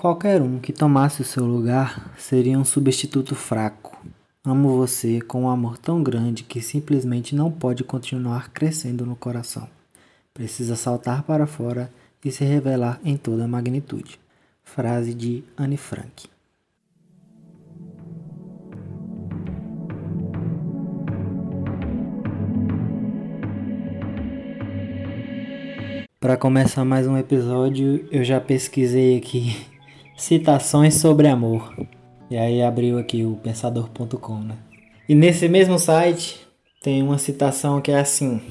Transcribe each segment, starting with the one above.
Qualquer um que tomasse o seu lugar seria um substituto fraco. Amo você com um amor tão grande que simplesmente não pode continuar crescendo no coração. Precisa saltar para fora e se revelar em toda a magnitude. Frase de Anne Frank. Para começar mais um episódio, eu já pesquisei aqui citações sobre amor. E aí abriu aqui o pensador.com, né? E nesse mesmo site tem uma citação que é assim: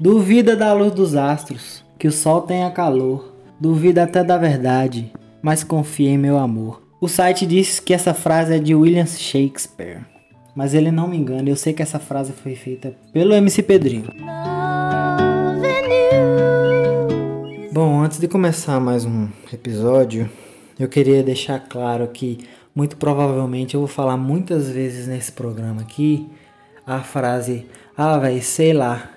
Duvida da luz dos astros, que o sol tenha calor, duvida até da verdade, mas confia em meu amor. O site diz que essa frase é de William Shakespeare, mas ele não me engana, eu sei que essa frase foi feita pelo MC Pedrinho. Bom, antes de começar mais um episódio, eu queria deixar claro que muito provavelmente eu vou falar muitas vezes nesse programa aqui a frase ah, velho, sei lá.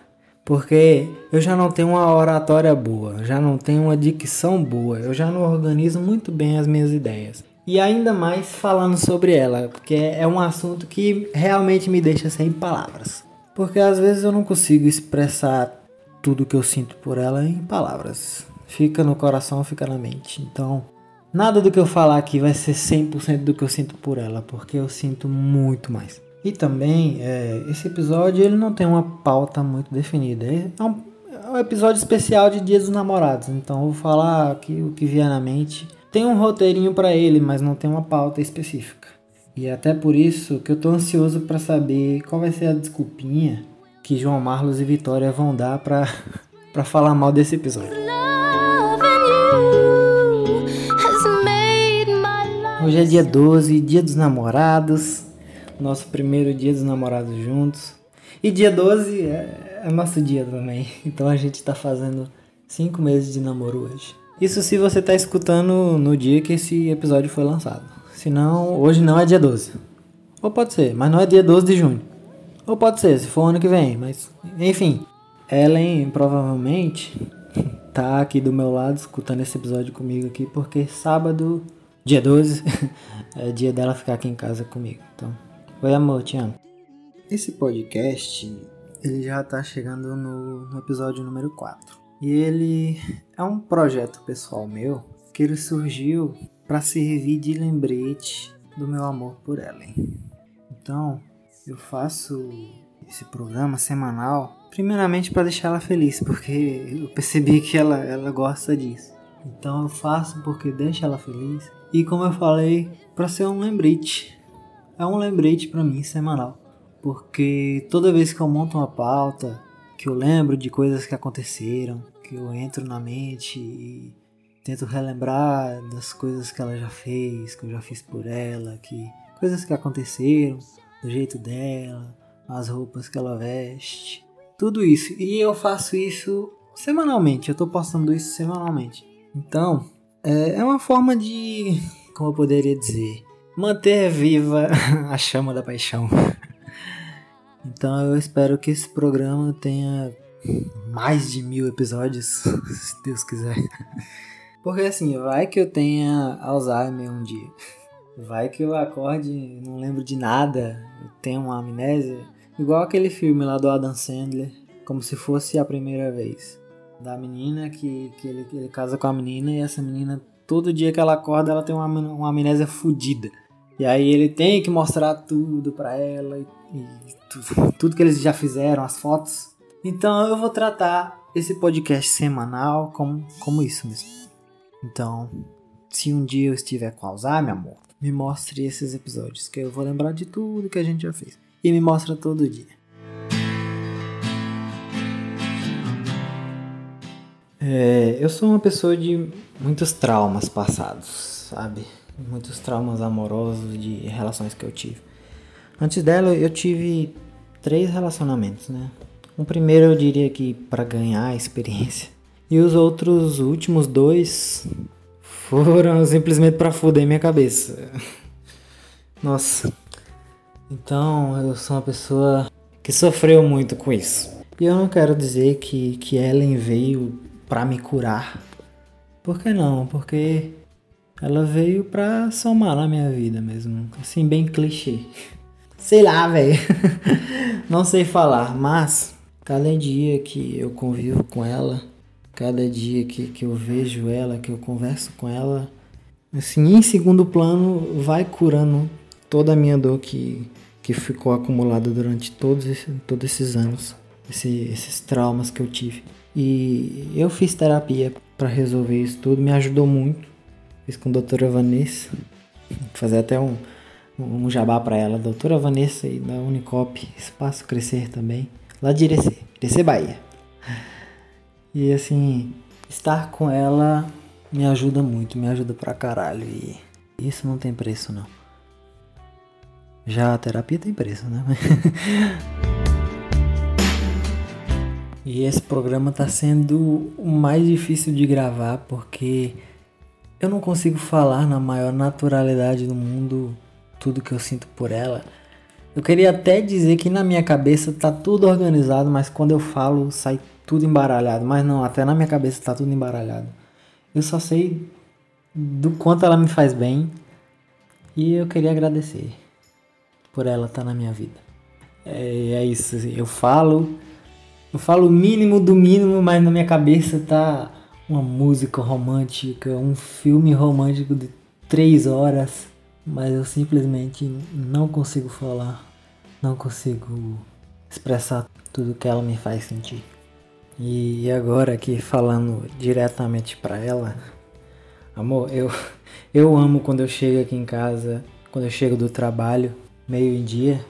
Porque eu já não tenho uma oratória boa, já não tenho uma dicção boa, eu já não organizo muito bem as minhas ideias. E ainda mais falando sobre ela, porque é um assunto que realmente me deixa sem palavras. Porque às vezes eu não consigo expressar tudo que eu sinto por ela em palavras. Fica no coração, fica na mente. Então, nada do que eu falar aqui vai ser 100% do que eu sinto por ela, porque eu sinto muito mais. E também, é, esse episódio ele não tem uma pauta muito definida. É um, é um episódio especial de Dia dos Namorados, então eu vou falar aqui o que vier na mente. Tem um roteirinho para ele, mas não tem uma pauta específica. E é até por isso que eu tô ansioso para saber qual vai ser a desculpinha que João Marlos e Vitória vão dar pra, pra falar mal desse episódio. Hoje é dia 12, dia dos namorados, nosso primeiro dia dos namorados juntos. E dia 12 é, é nosso dia também, então a gente tá fazendo 5 meses de namoro hoje. Isso se você tá escutando no dia que esse episódio foi lançado. Se não, hoje não é dia 12. Ou pode ser, mas não é dia 12 de junho. Ou pode ser, se for ano que vem, mas enfim. Ellen provavelmente tá aqui do meu lado escutando esse episódio comigo aqui, porque sábado, dia 12, é dia dela ficar aqui em casa comigo. Então, oi amor, te amo. Esse podcast, ele já tá chegando no, no episódio número 4. E ele é um projeto pessoal meu que ele surgiu para servir de lembrete do meu amor por Ellen. Então, eu faço esse programa semanal, primeiramente para deixar ela feliz, porque eu percebi que ela, ela gosta disso. Então eu faço porque deixa ela feliz. E como eu falei, para ser um lembrete. É um lembrete para mim semanal. Porque toda vez que eu monto uma pauta, que eu lembro de coisas que aconteceram, que eu entro na mente e tento relembrar das coisas que ela já fez, que eu já fiz por ela, que coisas que aconteceram, do jeito dela, as roupas que ela veste, tudo isso. E eu faço isso semanalmente, eu tô postando isso semanalmente. Então, é, é uma forma de, como eu poderia dizer, manter viva a chama da paixão. Então eu espero que esse programa tenha mais de mil episódios, se Deus quiser. Porque assim, vai que eu tenha Alzheimer um dia. Vai que eu acorde não lembro de nada, eu tenho uma amnésia. Igual aquele filme lá do Adam Sandler, como se fosse a primeira vez. Da menina que, que ele, ele casa com a menina e essa menina, todo dia que ela acorda, ela tem uma, uma amnésia fodida. E aí ele tem que mostrar tudo pra ela e, e tudo, tudo que eles já fizeram, as fotos. Então eu vou tratar esse podcast semanal como, como isso mesmo. Então, se um dia eu estiver com Alzheimer, amor, me mostre esses episódios, que eu vou lembrar de tudo que a gente já fez. E me mostra todo dia. É, eu sou uma pessoa de muitos traumas passados, sabe? Muitos traumas amorosos de relações que eu tive. Antes dela, eu tive três relacionamentos, né? O primeiro eu diria que para ganhar experiência. E os outros últimos dois foram simplesmente para fuder minha cabeça. Nossa. Então eu sou uma pessoa que sofreu muito com isso. E eu não quero dizer que, que Ellen veio para me curar. Por que não? Porque ela veio pra somar na minha vida mesmo. Assim, bem clichê. Sei lá, velho. Não sei falar, mas cada dia que eu convivo com ela, cada dia que, que eu vejo ela, que eu converso com ela, assim, em segundo plano, vai curando toda a minha dor que, que ficou acumulada durante todos, todos esses anos, esse, esses traumas que eu tive. E eu fiz terapia para resolver isso tudo, me ajudou muito. Fiz com a doutora Vanessa, vou fazer até um, um jabá para ela, doutora Vanessa da Unicop, Espaço Crescer também, lá de Irecê, Irecê Bahia. E assim, estar com ela me ajuda muito, me ajuda pra caralho e isso não tem preço não. Já a terapia tem preço, né? E esse programa tá sendo o mais difícil de gravar porque eu não consigo falar na maior naturalidade do mundo tudo que eu sinto por ela. Eu queria até dizer que na minha cabeça tá tudo organizado, mas quando eu falo sai tudo embaralhado. Mas não, até na minha cabeça tá tudo embaralhado. Eu só sei do quanto ela me faz bem e eu queria agradecer por ela estar tá na minha vida. É, é isso, assim, eu falo eu falo o mínimo do mínimo, mas na minha cabeça tá uma música romântica, um filme romântico de três horas, mas eu simplesmente não consigo falar, não consigo expressar tudo que ela me faz sentir. E agora aqui falando diretamente para ela, amor, eu eu amo quando eu chego aqui em casa, quando eu chego do trabalho, meio em dia,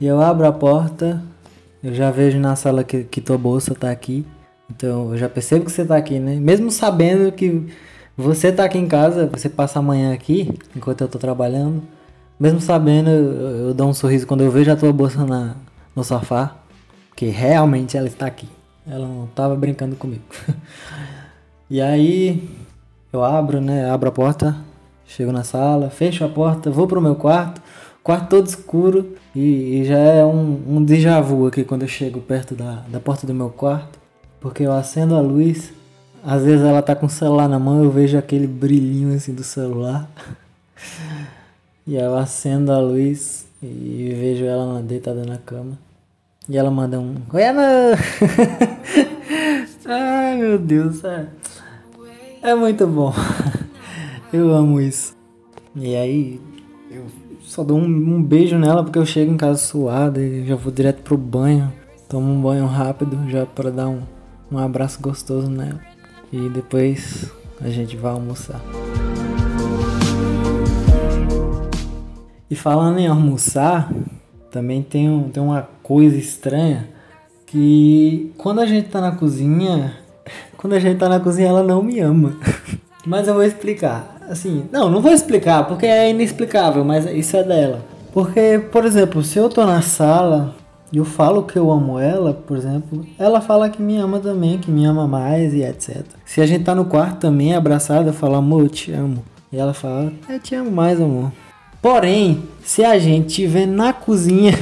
e eu abro a porta eu já vejo na sala que, que tua bolsa tá aqui. Então eu já percebo que você tá aqui, né? Mesmo sabendo que você tá aqui em casa, você passa amanhã aqui, enquanto eu tô trabalhando. Mesmo sabendo, eu, eu dou um sorriso quando eu vejo a tua bolsa na, no sofá. Que realmente ela está aqui. Ela não tava brincando comigo. e aí eu abro, né? Abro a porta, chego na sala, fecho a porta, vou pro meu quarto quarto todo escuro e, e já é um, um déjà vu aqui quando eu chego perto da, da porta do meu quarto, porque eu acendo a luz, às vezes ela tá com o celular na mão, eu vejo aquele brilhinho assim do celular. e eu acendo a luz e vejo ela deitada na cama. E ela manda um Oi, Ana! Ai meu Deus, é, é muito bom. eu amo isso. E aí eu só dou um, um, beijo nela porque eu chego em casa suado e já vou direto pro banho. Tomo um banho rápido já para dar um, um abraço gostoso nela. E depois a gente vai almoçar. E falando em almoçar, também tem, um, tem uma coisa estranha que quando a gente tá na cozinha, quando a gente tá na cozinha ela não me ama. Mas eu vou explicar assim, não, não vou explicar porque é inexplicável, mas isso é dela. Porque, por exemplo, se eu tô na sala e eu falo que eu amo ela, por exemplo, ela fala que me ama também, que me ama mais e etc. Se a gente tá no quarto também abraçada, eu falo, amor, eu te amo. E ela fala, eu te amo mais, amor. Porém, se a gente estiver na cozinha,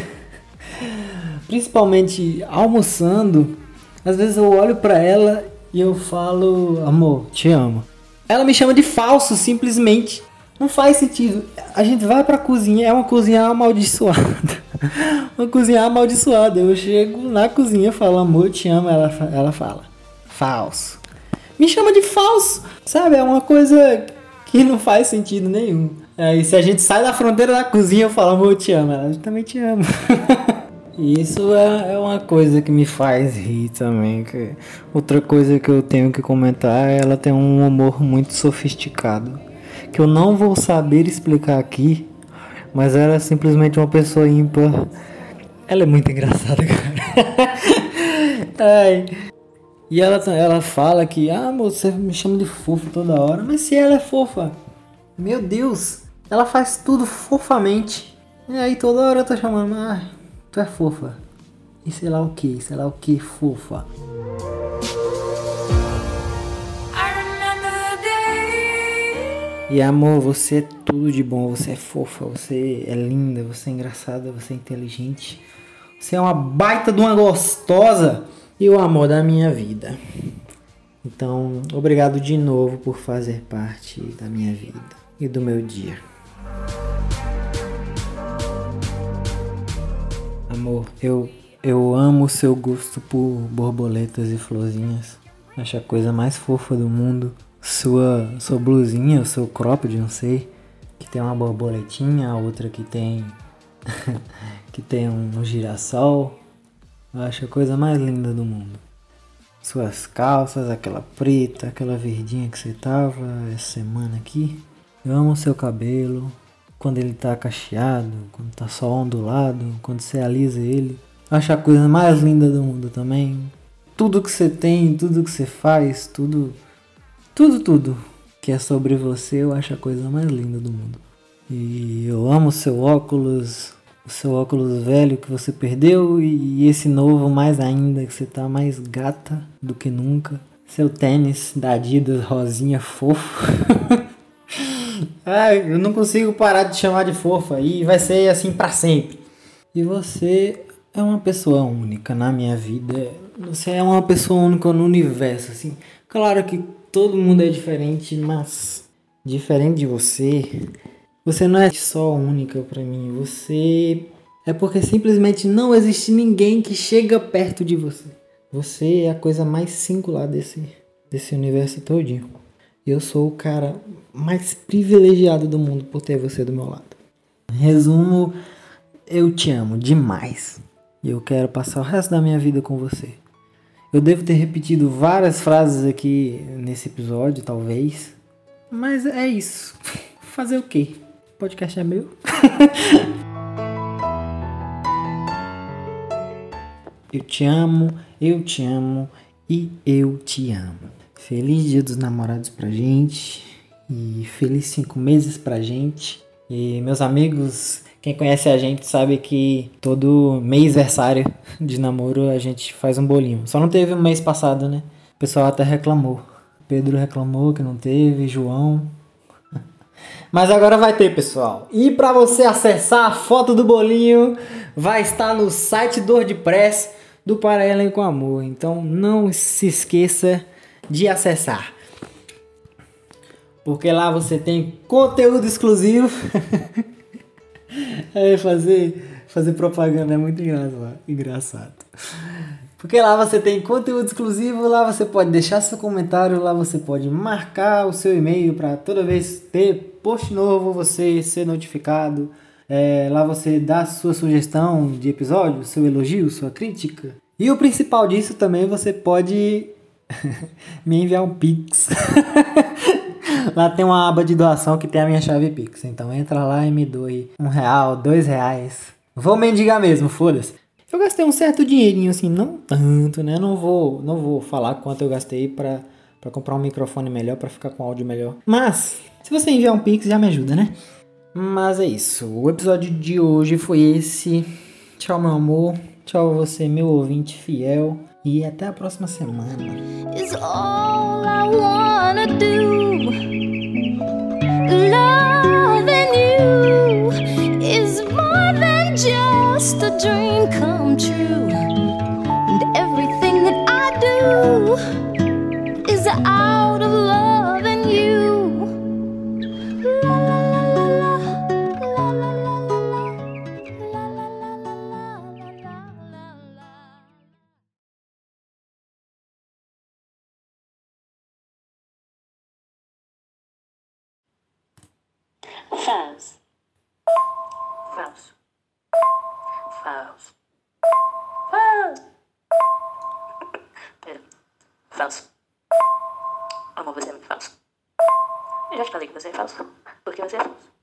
principalmente almoçando, às vezes eu olho para ela e eu falo, amor, te amo. Ela me chama de falso, simplesmente. Não faz sentido. A gente vai pra cozinha, é uma cozinha amaldiçoada. uma cozinha amaldiçoada. Eu chego na cozinha, falo, amor, te amo. Ela, ela fala, falso. Me chama de falso. Sabe? É uma coisa que não faz sentido nenhum. Aí se a gente sai da fronteira da cozinha, eu falo, amor, te amo. Ela também te amo. Isso é, é uma coisa que me faz rir também. Que outra coisa que eu tenho que comentar, ela tem um humor muito sofisticado, que eu não vou saber explicar aqui, mas ela é simplesmente uma pessoa ímpar. Ela é muito engraçada, cara. Ai. E ela, ela fala que, ah, você me chama de fofo toda hora, mas se ela é fofa, meu Deus, ela faz tudo fofamente. E aí toda hora eu tô chamando, ah, Tu é fofa. E sei lá o que, sei lá o que, fofa. E amor, você é tudo de bom, você é fofa, você é linda, você é engraçada, você é inteligente. Você é uma baita de uma gostosa e o amor da minha vida. Então, obrigado de novo por fazer parte da minha vida. e do meu dia. Amor, eu eu amo o seu gosto por borboletas e florzinhas. Acho a coisa mais fofa do mundo. Sua sua blusinha, o seu cropped, não sei, que tem uma borboletinha, a outra que tem que tem um girassol. Eu acho a coisa mais linda do mundo. Suas calças, aquela preta, aquela verdinha que você tava essa semana aqui. Eu amo seu cabelo, quando ele tá cacheado, quando tá só ondulado, quando você alisa ele. Eu acho a coisa mais linda do mundo também. Tudo que você tem, tudo que você faz, tudo. Tudo, tudo que é sobre você, eu acho a coisa mais linda do mundo. E eu amo o seu óculos, o seu óculos velho que você perdeu e esse novo mais ainda que você tá mais gata do que nunca. Seu tênis da Adidas rosinha fofo. ah, eu não consigo parar de chamar de fofa e vai ser assim para sempre. E você é uma pessoa única na minha vida. Você é uma pessoa única no universo, assim. Claro que todo mundo é diferente, mas diferente de você, você não é só única para mim, você é porque simplesmente não existe ninguém que chega perto de você. Você é a coisa mais singular desse, desse universo todinho. E eu sou o cara mais privilegiado do mundo por ter você do meu lado. Resumo, eu te amo demais. E eu quero passar o resto da minha vida com você. Eu devo ter repetido várias frases aqui nesse episódio, talvez. Mas é isso. Fazer o quê? O podcast é meu. eu te amo, eu te amo e eu te amo. Feliz Dia dos Namorados pra gente e feliz cinco meses pra gente. E meus amigos, quem conhece a gente sabe que todo mês versário de namoro a gente faz um bolinho. Só não teve o mês passado, né? O pessoal até reclamou. Pedro reclamou que não teve, João. Mas agora vai ter, pessoal. E para você acessar a foto do bolinho, vai estar no site do WordPress do Para com Amor. Então não se esqueça de acessar. Porque lá você tem conteúdo exclusivo. é, fazer, fazer propaganda é muito engraçado. Porque lá você tem conteúdo exclusivo, lá você pode deixar seu comentário, lá você pode marcar o seu e-mail para toda vez ter post novo você ser notificado. É, lá você dá sua sugestão de episódio, seu elogio, sua crítica. E o principal disso também você pode me enviar um Pix. lá tem uma aba de doação que tem a minha chave Pix. Então entra lá e me doe um real, dois reais. Vou mendigar mesmo, foda-se. Eu gastei um certo dinheirinho, assim, não tanto, né? Não vou, não vou falar quanto eu gastei pra, pra comprar um microfone melhor, pra ficar com áudio melhor. Mas, se você enviar um pix, já me ajuda, né? Mas é isso. O episódio de hoje foi esse. Tchau, meu amor. Tchau você, meu ouvinte fiel. E até a próxima semana. Is all I wanna do. Loving you is more than just a dream come true. And everything that I do is out Eu já te falei que você é falso. Porque você é falso.